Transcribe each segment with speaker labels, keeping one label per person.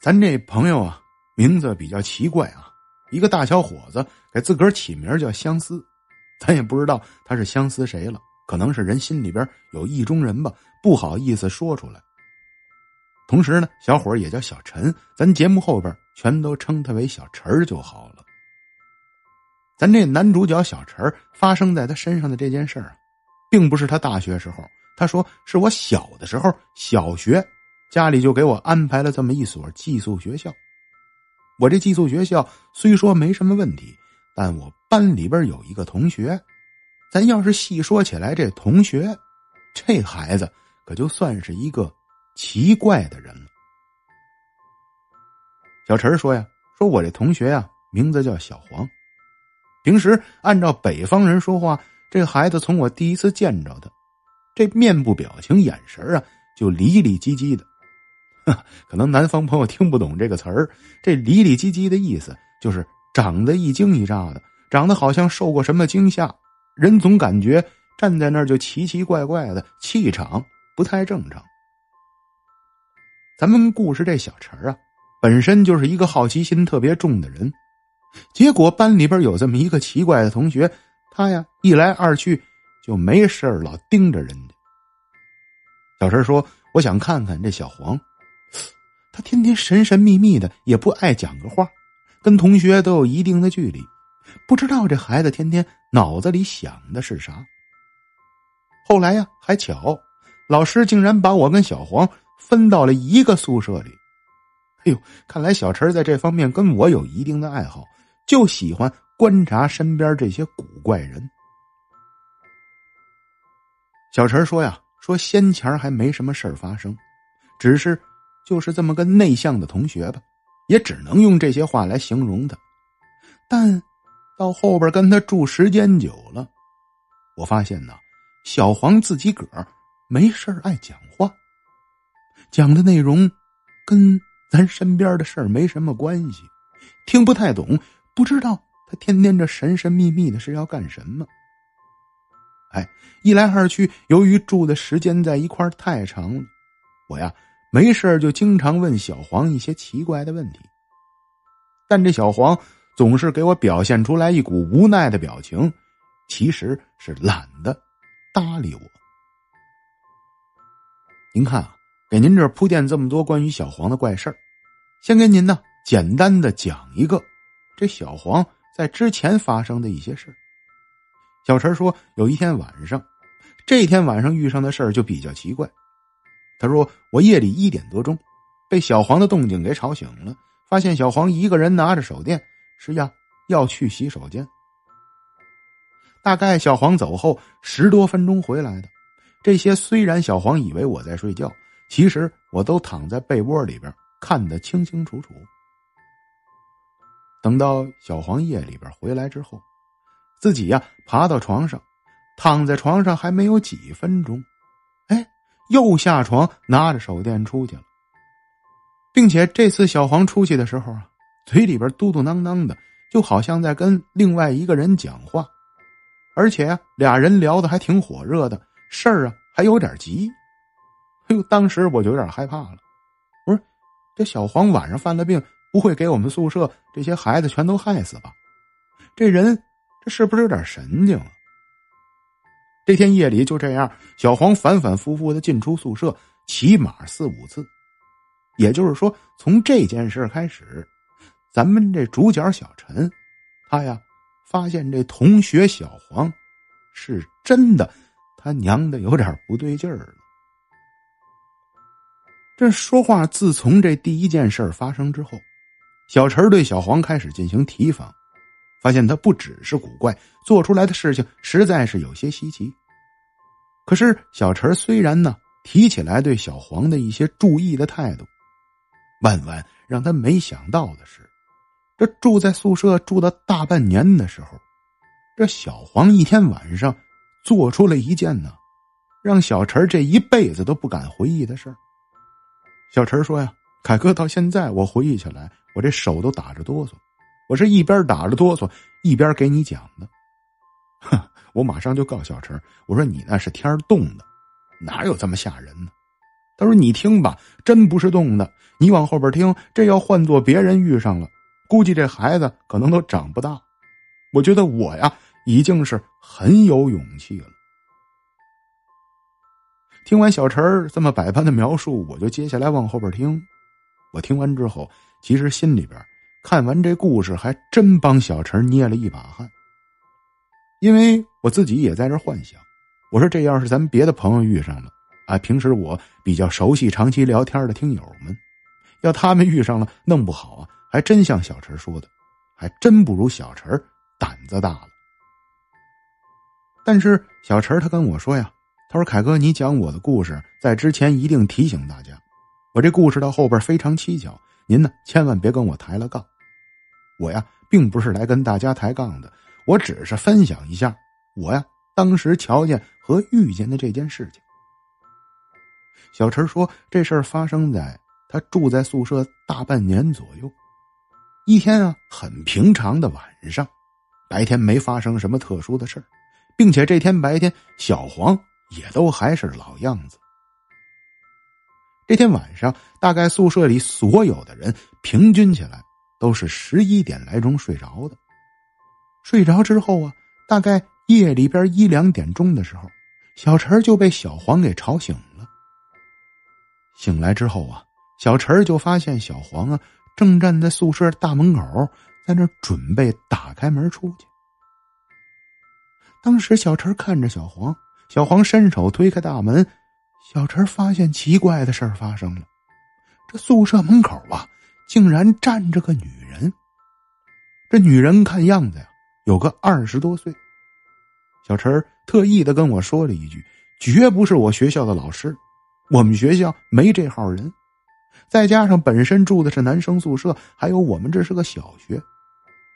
Speaker 1: 咱这朋友啊，名字比较奇怪啊，一个大小伙子给自个儿起名叫相思，咱也不知道他是相思谁了，可能是人心里边有意中人吧，不好意思说出来。同时呢，小伙也叫小陈，咱节目后边全都称他为小陈就好了。咱这男主角小陈发生在他身上的这件事儿啊，并不是他大学时候，他说是我小的时候，小学。家里就给我安排了这么一所寄宿学校。我这寄宿学校虽说没什么问题，但我班里边有一个同学，咱要是细说起来，这同学，这孩子可就算是一个奇怪的人了。小陈说呀：“说我这同学呀，名字叫小黄。平时按照北方人说话，这孩子从我第一次见着他，这面部表情、眼神啊，就离离唧唧的。” 可能南方朋友听不懂这个词儿，这“里里唧唧”的意思就是长得一惊一乍的，长得好像受过什么惊吓，人总感觉站在那儿就奇奇怪怪的，气场不太正常。咱们故事这小陈啊，本身就是一个好奇心特别重的人，结果班里边有这么一个奇怪的同学，他呀一来二去就没事老盯着人家。小陈说：“我想看看这小黄。”他天天神神秘秘的，也不爱讲个话，跟同学都有一定的距离。不知道这孩子天天脑子里想的是啥。后来呀，还巧，老师竟然把我跟小黄分到了一个宿舍里。哎呦，看来小陈在这方面跟我有一定的爱好，就喜欢观察身边这些古怪人。小陈说呀，说先前还没什么事儿发生，只是。就是这么个内向的同学吧，也只能用这些话来形容他。但到后边跟他住时间久了，我发现呢，小黄自己个儿没事爱讲话，讲的内容跟咱身边的事儿没什么关系，听不太懂，不知道他天天这神神秘秘的是要干什么。哎，一来二去，由于住的时间在一块太长了，我呀。没事就经常问小黄一些奇怪的问题，但这小黄总是给我表现出来一股无奈的表情，其实是懒得搭理我。您看啊，给您这铺垫这么多关于小黄的怪事儿，先给您呢简单的讲一个这小黄在之前发生的一些事小陈说，有一天晚上，这天晚上遇上的事儿就比较奇怪。他说：“我夜里一点多钟，被小黄的动静给吵醒了，发现小黄一个人拿着手电，是呀要去洗手间。大概小黄走后十多分钟回来的。这些虽然小黄以为我在睡觉，其实我都躺在被窝里边看得清清楚楚。等到小黄夜里边回来之后，自己呀爬到床上，躺在床上还没有几分钟。”又下床拿着手电出去了，并且这次小黄出去的时候啊，嘴里边嘟嘟囔囔的，就好像在跟另外一个人讲话，而且啊，俩人聊的还挺火热的，事儿啊还有点急。哎呦，当时我就有点害怕了，我说：“这小黄晚上犯了病，不会给我们宿舍这些孩子全都害死吧？这人这是不是有点神经啊？”这天夜里就这样，小黄反反复复的进出宿舍，起码四五次。也就是说，从这件事开始，咱们这主角小陈，他呀发现这同学小黄是真的，他娘的有点不对劲儿了。这说话，自从这第一件事发生之后，小陈对小黄开始进行提防。发现他不只是古怪，做出来的事情实在是有些稀奇。可是小陈虽然呢提起来对小黄的一些注意的态度，万万让他没想到的是，这住在宿舍住了大半年的时候，这小黄一天晚上做出了一件呢，让小陈这一辈子都不敢回忆的事小陈说呀：“凯哥，到现在我回忆起来，我这手都打着哆嗦。”我是一边打着哆嗦，一边给你讲的。我马上就告小陈，我说你那是天冻的，哪有这么吓人呢？他说你听吧，真不是冻的，你往后边听，这要换做别人遇上了，估计这孩子可能都长不大。我觉得我呀，已经是很有勇气了。听完小陈这么百般的描述，我就接下来往后边听。我听完之后，其实心里边看完这故事，还真帮小陈捏了一把汗。因为我自己也在这幻想，我说这要是咱们别的朋友遇上了，啊，平时我比较熟悉、长期聊天的听友们，要他们遇上了，弄不好啊，还真像小陈说的，还真不如小陈胆子大了。但是小陈他跟我说呀。他说：“凯哥，你讲我的故事，在之前一定提醒大家，我这故事到后边非常蹊跷，您呢千万别跟我抬了杠。我呀，并不是来跟大家抬杠的，我只是分享一下我呀当时瞧见和遇见的这件事情。”小陈说：“这事儿发生在他住在宿舍大半年左右，一天啊很平常的晚上，白天没发生什么特殊的事儿，并且这天白天小黄。”也都还是老样子。这天晚上，大概宿舍里所有的人平均起来都是十一点来钟睡着的。睡着之后啊，大概夜里边一两点钟的时候，小陈就被小黄给吵醒了。醒来之后啊，小陈就发现小黄啊正站在宿舍大门口，在那准备打开门出去。当时小陈看着小黄。小黄伸手推开大门，小陈发现奇怪的事儿发生了。这宿舍门口啊，竟然站着个女人。这女人看样子呀，有个二十多岁。小陈特意的跟我说了一句：“绝不是我学校的老师，我们学校没这号人。再加上本身住的是男生宿舍，还有我们这是个小学，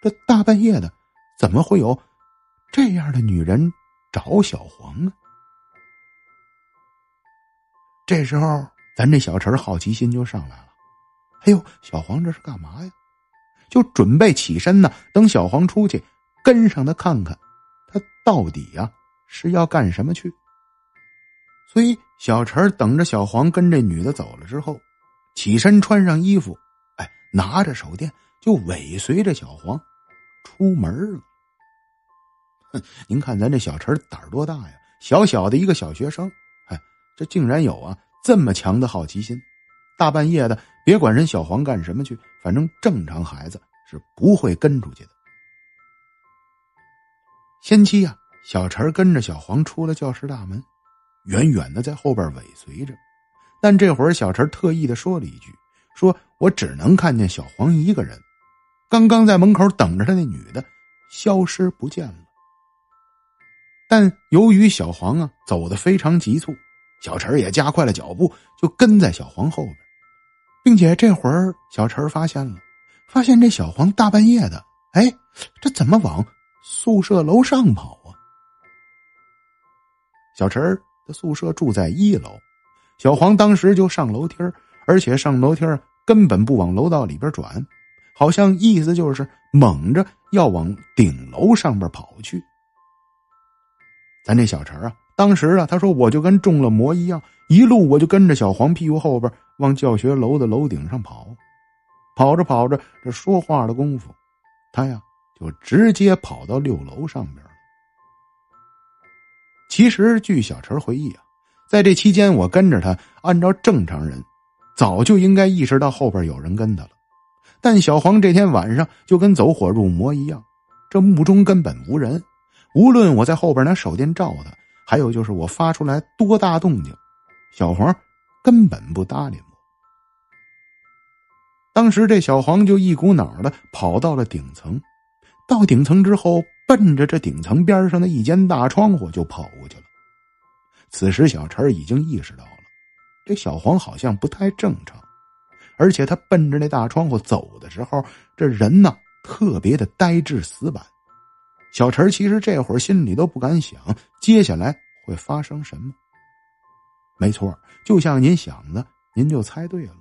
Speaker 1: 这大半夜的，怎么会有这样的女人？”找小黄啊！这时候，咱这小陈好奇心就上来了。哎呦，小黄这是干嘛呀？就准备起身呢。等小黄出去，跟上他看看，他到底呀是要干什么去？所以，小陈等着小黄跟这女的走了之后，起身穿上衣服，哎，拿着手电就尾随着小黄出门了。哼，您看咱这小陈胆儿多大呀？小小的一个小学生，哎，这竟然有啊这么强的好奇心！大半夜的，别管人小黄干什么去，反正正常孩子是不会跟出去的。先期呀，小陈跟着小黄出了教室大门，远远的在后边尾随着。但这会儿，小陈特意的说了一句：“说我只能看见小黄一个人，刚刚在门口等着他那女的消失不见了。”但由于小黄啊走的非常急促，小陈也加快了脚步，就跟在小黄后边，并且这会儿小陈发现了，发现这小黄大半夜的，哎，这怎么往宿舍楼上跑啊？小陈的宿舍住在一楼，小黄当时就上楼梯而且上楼梯根本不往楼道里边转，好像意思就是猛着要往顶楼上边跑去。咱这小陈啊，当时啊，他说我就跟中了魔一样，一路我就跟着小黄屁股后边往教学楼的楼顶上跑，跑着跑着，这说话的功夫，他呀就直接跑到六楼上边了。其实据小陈回忆啊，在这期间我跟着他，按照正常人，早就应该意识到后边有人跟他了，但小黄这天晚上就跟走火入魔一样，这墓中根本无人。无论我在后边拿手电照他，还有就是我发出来多大动静，小黄根本不搭理我。当时这小黄就一股脑的跑到了顶层，到顶层之后，奔着这顶层边上的一间大窗户就跑过去了。此时小陈已经意识到了，这小黄好像不太正常，而且他奔着那大窗户走的时候，这人呢特别的呆滞死板。小陈其实这会儿心里都不敢想接下来会发生什么。没错，就像您想的，您就猜对了。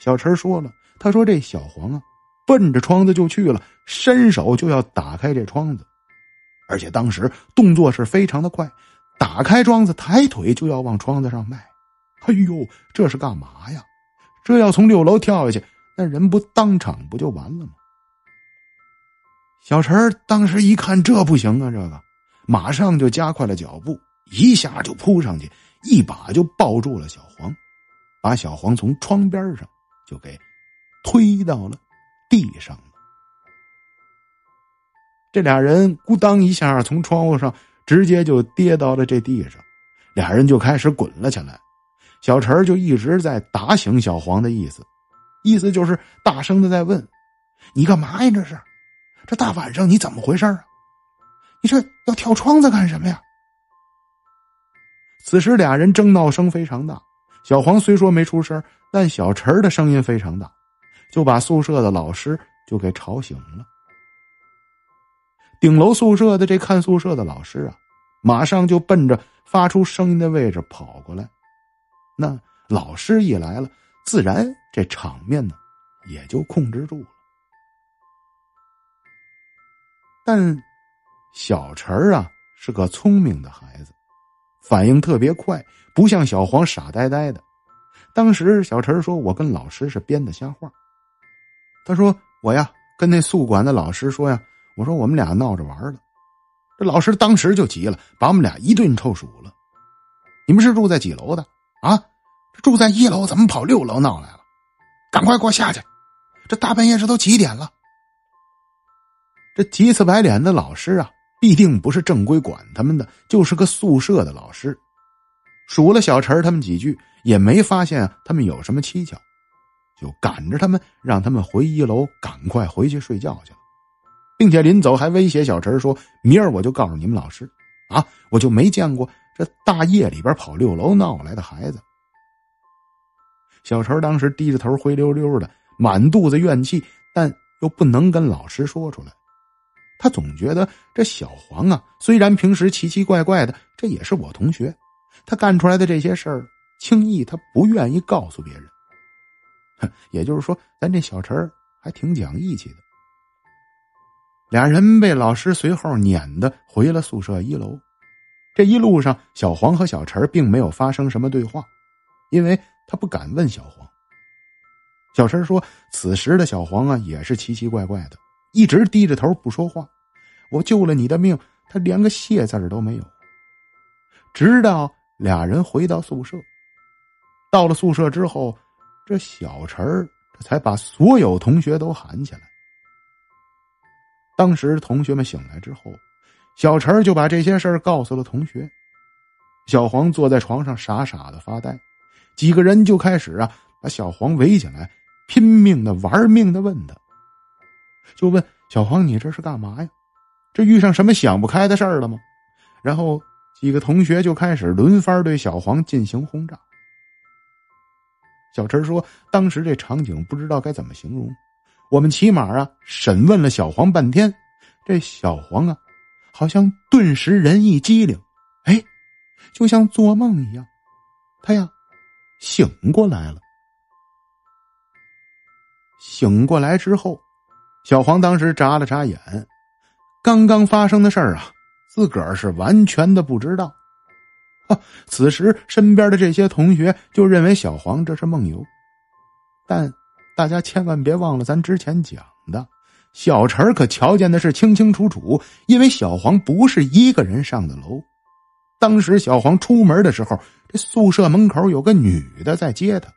Speaker 1: 小陈说了，他说这小黄啊，奔着窗子就去了，伸手就要打开这窗子，而且当时动作是非常的快，打开窗子，抬腿就要往窗子上迈。哎呦，这是干嘛呀？这要从六楼跳下去，那人不当场不就完了吗？小陈当时一看这不行啊，这个马上就加快了脚步，一下就扑上去，一把就抱住了小黄，把小黄从窗边上就给推到了地上。这俩人咕当一下从窗户上直接就跌到了这地上，俩人就开始滚了起来。小陈就一直在打醒小黄的意思，意思就是大声的在问：“你干嘛呀？这是？这大晚上你怎么回事啊？你这要跳窗子干什么呀？”此时俩人争闹声非常大，小黄虽说没出声，但小陈的声音非常大，就把宿舍的老师就给吵醒了。顶楼宿舍的这看宿舍的老师啊，马上就奔着发出声音的位置跑过来。那老师一来了，自然这场面呢也就控制住了。但小陈啊是个聪明的孩子，反应特别快，不像小黄傻呆呆的。当时小陈说：“我跟老师是编的瞎话。”他说：“我呀跟那宿管的老师说呀。”我说我们俩闹着玩了，这老师当时就急了，把我们俩一顿臭数了。你们是住在几楼的啊？这住在一楼，怎么跑六楼闹来了？赶快给我下去！这大半夜这都几点了？这急赤白脸的老师啊，必定不是正规管他们的，就是个宿舍的老师。数了小陈他们几句，也没发现他们有什么蹊跷，就赶着他们，让他们回一楼，赶快回去睡觉去了。并且临走还威胁小陈说：“明儿我就告诉你们老师，啊，我就没见过这大夜里边跑六楼闹来的孩子。”小陈当时低着头灰溜溜的，满肚子怨气，但又不能跟老师说出来。他总觉得这小黄啊，虽然平时奇奇怪怪的，这也是我同学，他干出来的这些事儿，轻易他不愿意告诉别人。也就是说，咱这小陈还挺讲义气的。俩人被老师随后撵的回了宿舍一楼。这一路上，小黄和小陈并没有发生什么对话，因为他不敢问小黄。小陈说：“此时的小黄啊，也是奇奇怪怪的，一直低着头不说话。我救了你的命，他连个谢字都没有。”直到俩人回到宿舍，到了宿舍之后，这小陈这才把所有同学都喊起来。当时同学们醒来之后，小陈就把这些事儿告诉了同学。小黄坐在床上傻傻的发呆，几个人就开始啊把小黄围起来，拼命的玩命的问他，就问小黄你这是干嘛呀？这遇上什么想不开的事儿了吗？然后几个同学就开始轮番对小黄进行轰炸。小陈说，当时这场景不知道该怎么形容。我们起码啊，审问了小黄半天，这小黄啊，好像顿时人一机灵，哎，就像做梦一样，他呀醒过来了。醒过来之后，小黄当时眨了眨眼，刚刚发生的事儿啊，自个儿是完全的不知道。此时身边的这些同学就认为小黄这是梦游，但。大家千万别忘了，咱之前讲的，小陈可瞧见的是清清楚楚。因为小黄不是一个人上的楼，当时小黄出门的时候，这宿舍门口有个女的在接他。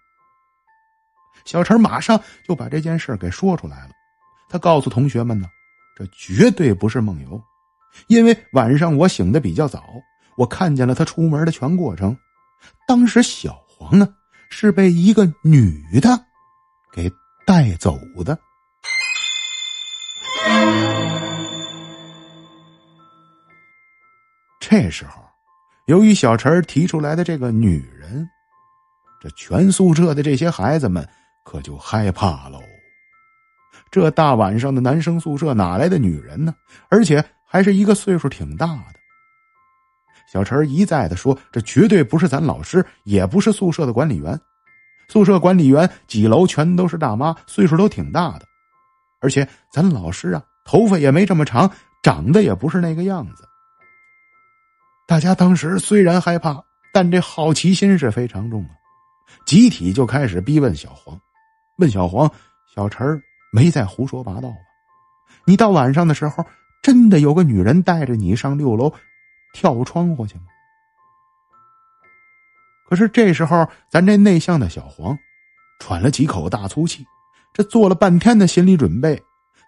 Speaker 1: 小陈马上就把这件事给说出来了，他告诉同学们呢，这绝对不是梦游，因为晚上我醒的比较早，我看见了他出门的全过程。当时小黄呢是被一个女的。给带走的。这时候，由于小陈提出来的这个女人，这全宿舍的这些孩子们可就害怕喽。这大晚上的男生宿舍哪来的女人呢？而且还是一个岁数挺大的。小陈一再的说：“这绝对不是咱老师，也不是宿舍的管理员。”宿舍管理员几楼全都是大妈，岁数都挺大的，而且咱老师啊，头发也没这么长，长得也不是那个样子。大家当时虽然害怕，但这好奇心是非常重啊。集体就开始逼问小黄，问小黄：“小陈没在胡说八道吧？你到晚上的时候，真的有个女人带着你上六楼跳窗户去吗？”可是这时候，咱这内向的小黄喘了几口大粗气，这做了半天的心理准备，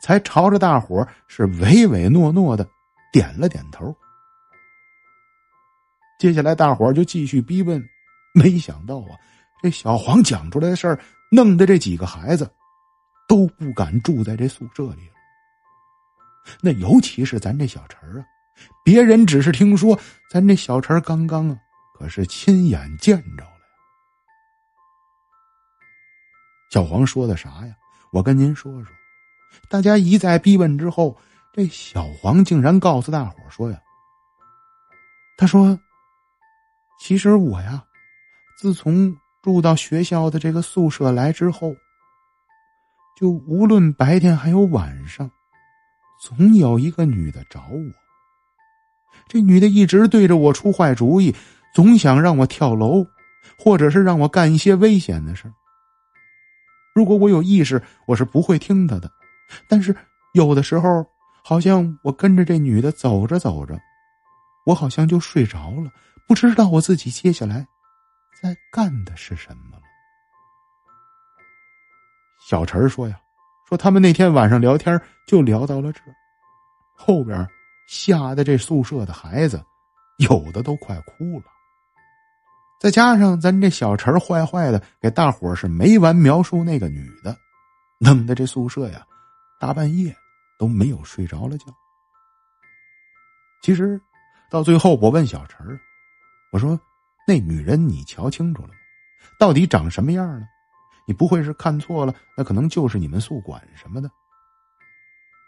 Speaker 1: 才朝着大伙是唯唯诺诺的点了点头。接下来，大伙就继续逼问。没想到啊，这小黄讲出来的事儿，弄得这几个孩子都不敢住在这宿舍里了。那尤其是咱这小陈啊，别人只是听说，咱这小陈刚刚啊。可是亲眼见着了呀！小黄说的啥呀？我跟您说说。大家一再逼问之后，这小黄竟然告诉大伙说呀：“他说，其实我呀，自从住到学校的这个宿舍来之后，就无论白天还有晚上，总有一个女的找我。这女的一直对着我出坏主意。”总想让我跳楼，或者是让我干一些危险的事如果我有意识，我是不会听她的。但是有的时候，好像我跟着这女的走着走着，我好像就睡着了，不知道我自己接下来在干的是什么了。小陈说呀，说他们那天晚上聊天就聊到了这，后边吓得这宿舍的孩子有的都快哭了。再加上咱这小陈坏坏的，给大伙是没完描述那个女的，弄得这宿舍呀，大半夜都没有睡着了觉。其实到最后，我问小陈我说：“那女人你瞧清楚了吗？到底长什么样呢？你不会是看错了？那可能就是你们宿管什么的。”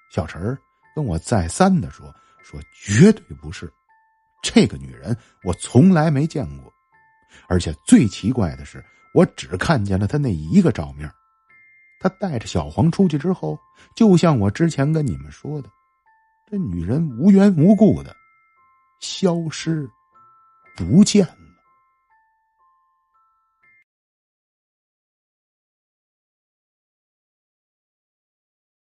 Speaker 1: 小陈跟我再三的说：“说绝对不是，这个女人我从来没见过。”而且最奇怪的是，我只看见了她那一个照面。她带着小黄出去之后，就像我之前跟你们说的，这女人无缘无故的消失不见了。